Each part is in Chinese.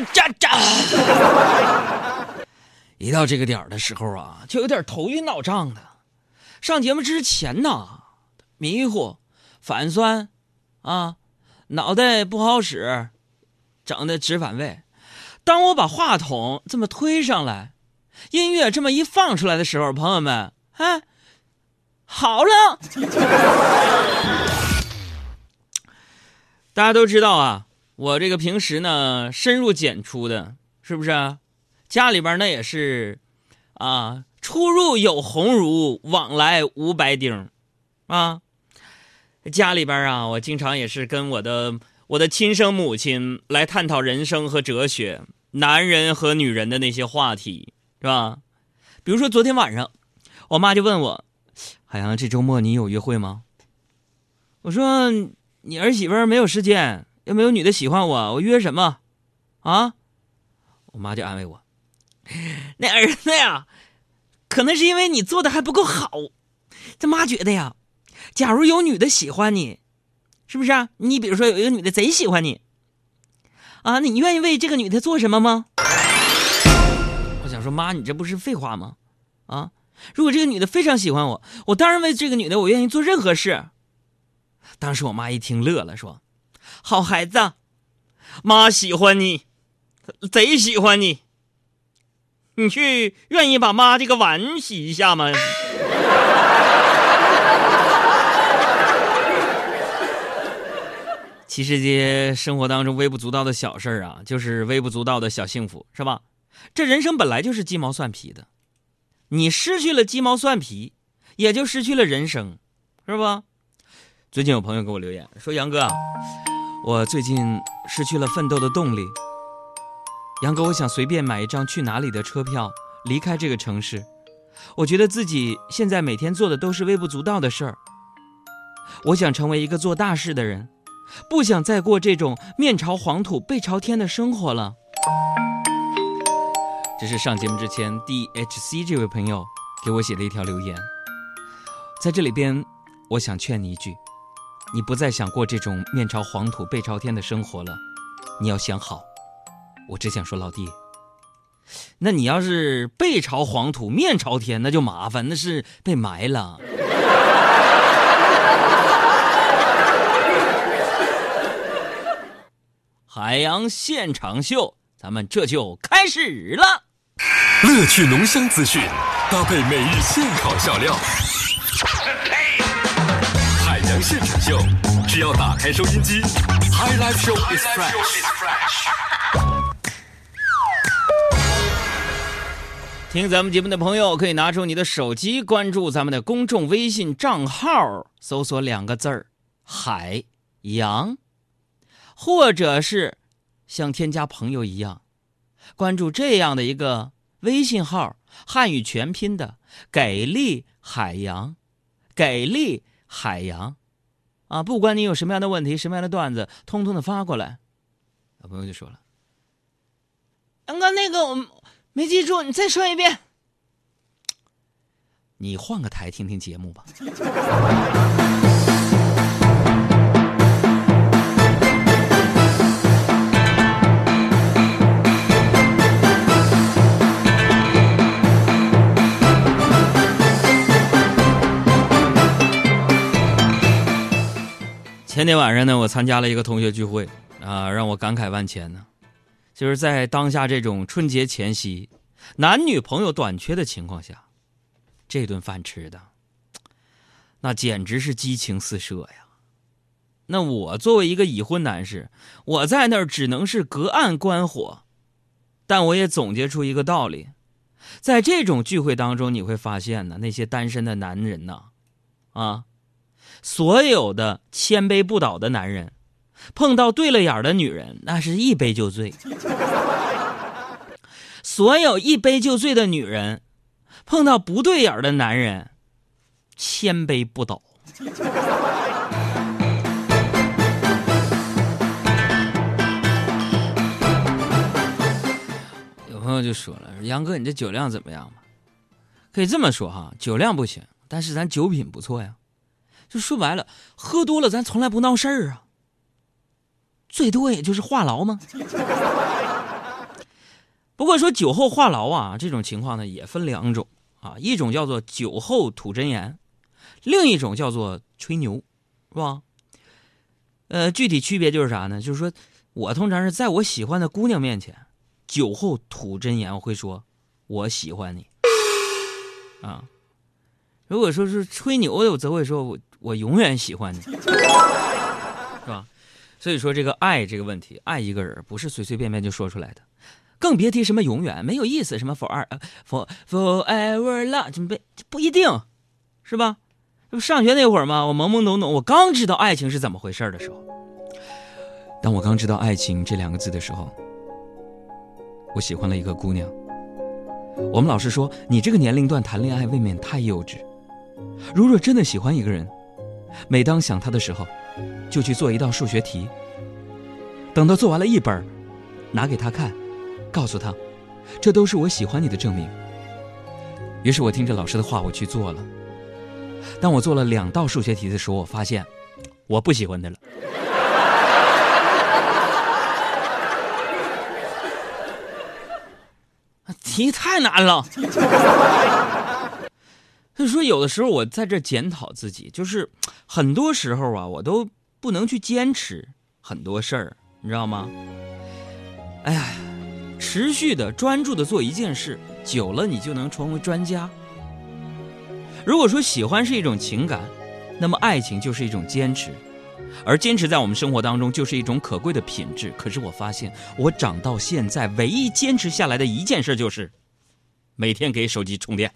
这这这！一到这个点儿的时候啊，就有点头晕脑胀的。上节目之前呢，迷糊、反酸，啊，脑袋不好使，整的直反胃。当我把话筒这么推上来，音乐这么一放出来的时候，朋友们，哎，好了。大家都知道啊，我这个平时呢深入简出的，是不是？啊家里边那也是，啊，出入有鸿儒，往来无白丁，啊，家里边啊，我经常也是跟我的我的亲生母亲来探讨人生和哲学，男人和女人的那些话题，是吧？比如说昨天晚上，我妈就问我，海洋，这周末你有约会吗？我说你儿媳妇没有时间，又没有女的喜欢我，我约什么？啊？我妈就安慰我。那儿子呀，可能是因为你做的还不够好。这妈觉得呀，假如有女的喜欢你，是不是啊？你比如说有一个女的贼喜欢你，啊，你愿意为这个女的做什么吗？我想说，妈，你这不是废话吗？啊，如果这个女的非常喜欢我，我当然为这个女的，我愿意做任何事。当时我妈一听乐了，说：“好孩子，妈喜欢你，贼喜欢你。”你去愿意把妈这个碗洗一下吗？其实这些生活当中微不足道的小事儿啊，就是微不足道的小幸福，是吧？这人生本来就是鸡毛蒜皮的，你失去了鸡毛蒜皮，也就失去了人生，是吧？最近有朋友给我留言说：“杨哥，我最近失去了奋斗的动力。”杨哥，我想随便买一张去哪里的车票，离开这个城市。我觉得自己现在每天做的都是微不足道的事儿。我想成为一个做大事的人，不想再过这种面朝黄土背朝天的生活了。这是上节目之前，DHC 这位朋友给我写的一条留言。在这里边，我想劝你一句：你不再想过这种面朝黄土背朝天的生活了，你要想好。我只想说，老弟，那你要是背朝黄土面朝天，那就麻烦，那是被埋了。海洋现场秀，咱们这就开始了。乐趣浓香资讯，搭配每日现烤笑料。无限拯救，只要打开收音机，High Life Show is fresh。听咱们节目的朋友，可以拿出你的手机，关注咱们的公众微信账号，搜索两个字儿“海洋”，或者是像添加朋友一样，关注这样的一个微信号，汉语全拼的“给力海洋”，给力海洋，啊，不管你有什么样的问题，什么样的段子，通通的发过来。老朋友就说了：“杨哥，那个我。”没记住，你再说一遍。你换个台听听节目吧。前天晚上呢，我参加了一个同学聚会，啊，让我感慨万千呢。就是在当下这种春节前夕，男女朋友短缺的情况下，这顿饭吃的，那简直是激情四射呀！那我作为一个已婚男士，我在那儿只能是隔岸观火，但我也总结出一个道理：在这种聚会当中，你会发现呢，那些单身的男人呢，啊，所有的千杯不倒的男人。碰到对了眼的女人，那是一杯就醉；所有一杯就醉的女人，碰到不对眼的男人，千杯不倒。有朋友就说了：“杨哥，你这酒量怎么样嘛？”可以这么说哈，酒量不行，但是咱酒品不错呀。就说白了，喝多了咱从来不闹事儿啊。最多也就是话痨吗？不过说酒后话痨啊，这种情况呢也分两种啊，一种叫做酒后吐真言，另一种叫做吹牛，是吧？呃，具体区别就是啥呢？就是说我通常是在我喜欢的姑娘面前，酒后吐真言，我会说我喜欢你啊。如果说是吹牛的，我则会说我我永远喜欢你，是吧？所以说这个爱这个问题，爱一个人不是随随便便就说出来的。更别提什么永远没有意思，什么 for 二 for forever love，这不不一定，是吧？这不上学那会儿嘛，我懵懵懂懂，我刚知道爱情是怎么回事的时候，当我刚知道爱情这两个字的时候，我喜欢了一个姑娘。我们老师说，你这个年龄段谈恋爱未免太幼稚。如若真的喜欢一个人，每当想他的时候，就去做一道数学题。等到做完了一本，拿给他看。告诉他，这都是我喜欢你的证明。于是我听着老师的话，我去做了。当我做了两道数学题的时候，我发现我不喜欢他了。题太难了。所以说，有的时候我在这检讨自己，就是很多时候啊，我都不能去坚持很多事儿，你知道吗？哎呀。持续的专注的做一件事，久了你就能成为专家。如果说喜欢是一种情感，那么爱情就是一种坚持，而坚持在我们生活当中就是一种可贵的品质。可是我发现，我长到现在唯一坚持下来的一件事就是，每天给手机充电。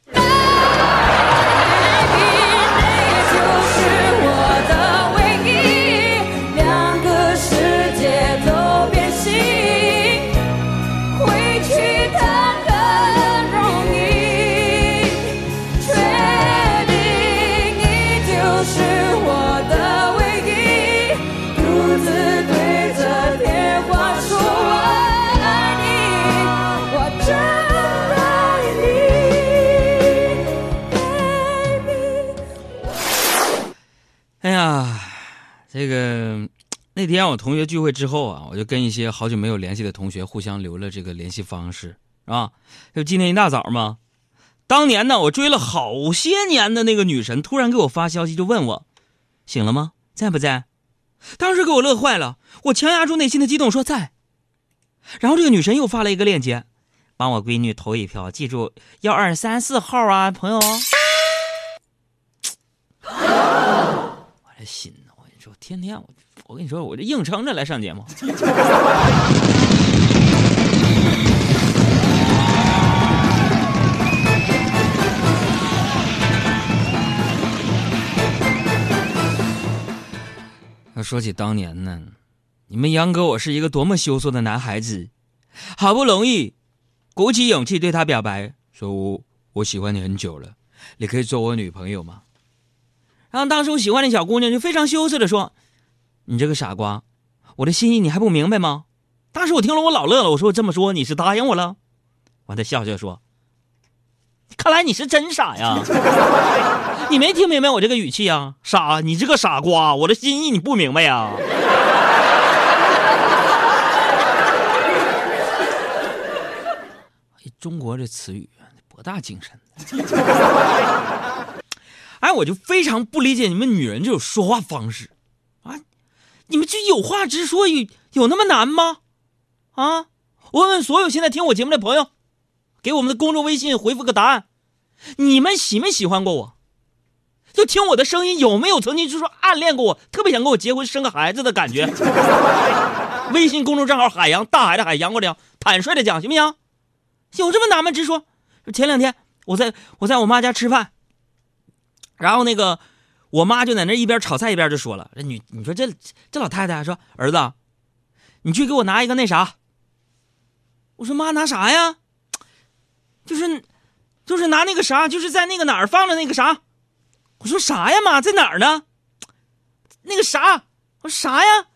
那天我同学聚会之后啊，我就跟一些好久没有联系的同学互相留了这个联系方式，是吧？就今天一大早嘛，当年呢我追了好些年的那个女神突然给我发消息，就问我醒了吗？在不在？当时给我乐坏了，我强压住内心的激动说在。然后这个女神又发了一个链接，帮我闺女投一票，记住幺二三四号啊，朋友。我这心我跟你。说天天我，我跟你说，我这硬撑着来上节目。那说起当年呢，你们杨哥我是一个多么羞涩的男孩子，好不容易鼓起勇气对他表白，说我我喜欢你很久了，你可以做我女朋友吗？然后当时我喜欢的小姑娘就非常羞涩的说：“你这个傻瓜，我的心意你还不明白吗？”当时我听了我老乐了，我说我这么说你是答应我了？完他笑笑说：“看来你是真傻呀，你没听明白我这个语气呀？傻，你这个傻瓜，我的心意你不明白呀？” 中国这词语博大精深。哎，我就非常不理解你们女人这种说话方式，你们就有话直说，有有那么难吗？啊，我问问所有现在听我节目的朋友，给我们的公众微信回复个答案，你们喜没喜欢过我？就听我的声音，有没有曾经就说暗恋过我，特别想跟我结婚生个孩子的感觉？微信公众账号海洋大海的海洋过来，坦率的讲行不行？有这么难吗？直说。前两天我在我在我妈家吃饭。然后那个，我妈就在那一边炒菜一边就说了：“这女，你说这这老太太说儿子，你去给我拿一个那啥。”我说：“妈，拿啥呀？就是，就是拿那个啥，就是在那个哪儿放着那个啥。”我说：“啥呀，妈，在哪儿呢？那个啥？我说啥呀？”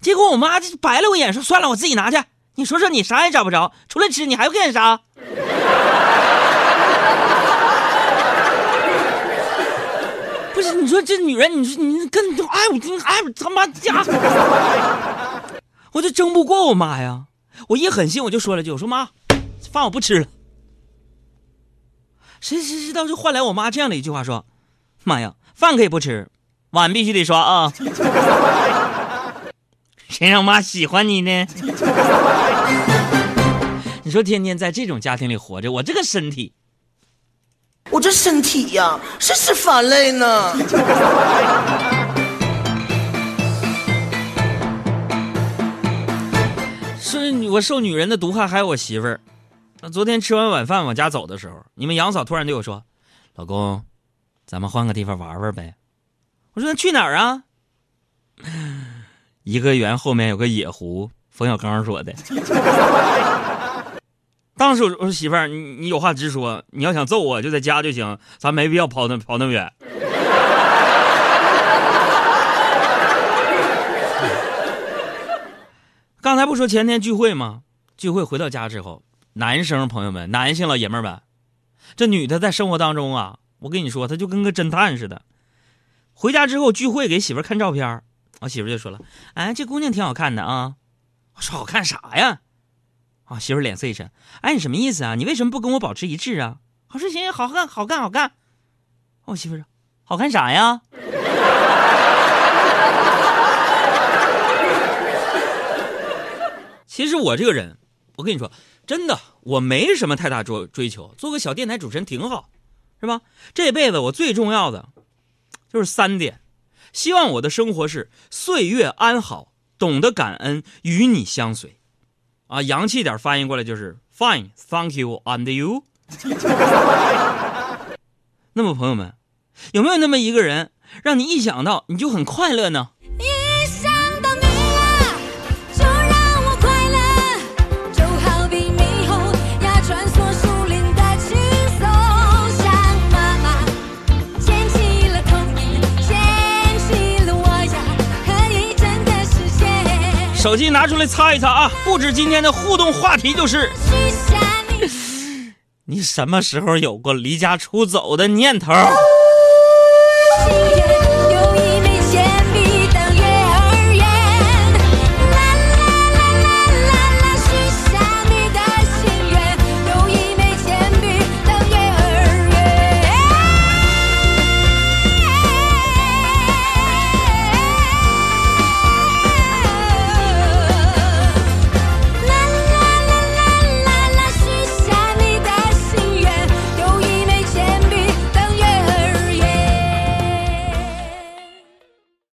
结果我妈就白了我一眼，说：“算了，我自己拿去。你说说，你啥也找不着，除了吃，你还会干啥？”不是你说这女人，你说你跟哎我哎我他妈家，我就争不过我妈呀！我一狠心我就说了句，我说妈，饭我不吃了。谁谁知道就换来我妈这样的一句话说：“妈呀，饭可以不吃，碗必须得刷啊！” 谁让妈喜欢你呢？你说天天在这种家庭里活着，我这个身体，我这身体呀，是是乏累呢。是我受女人的毒害，还有我媳妇儿。昨天吃完晚饭往家走的时候，你们杨嫂突然对我说：“老公，咱们换个地方玩玩呗。”我说：“那去哪儿啊？”颐和园后面有个野湖，冯小刚说的。当时我说：“媳妇儿，你你有话直说，你要想揍我就在家就行，咱没必要跑那跑那么远。”刚才不说前天聚会吗？聚会回到家之后，男生朋友们、男性老爷们们，这女的在生活当中啊，我跟你说，她就跟个侦探似的。回家之后聚会给媳妇看照片，我媳妇就说了：“哎，这姑娘挺好看的啊。”我说：“好看啥呀？”啊，媳妇脸色一沉：“哎，你什么意思啊？你为什么不跟我保持一致啊？”我说：“行，好看，好看，好看。”我媳妇说：“好看啥呀？” 其实我这个人，我跟你说，真的，我没什么太大追追求，做个小电台主持人挺好，是吧？这辈子我最重要的就是三点，希望我的生活是岁月安好，懂得感恩，与你相随。啊，洋气点翻译过来就是 Fine，Thank you，and you。那么朋友们，有没有那么一个人，让你一想到你就很快乐呢？手机拿出来擦一擦啊！布置今天的互动话题就是：你什么时候有过离家出走的念头？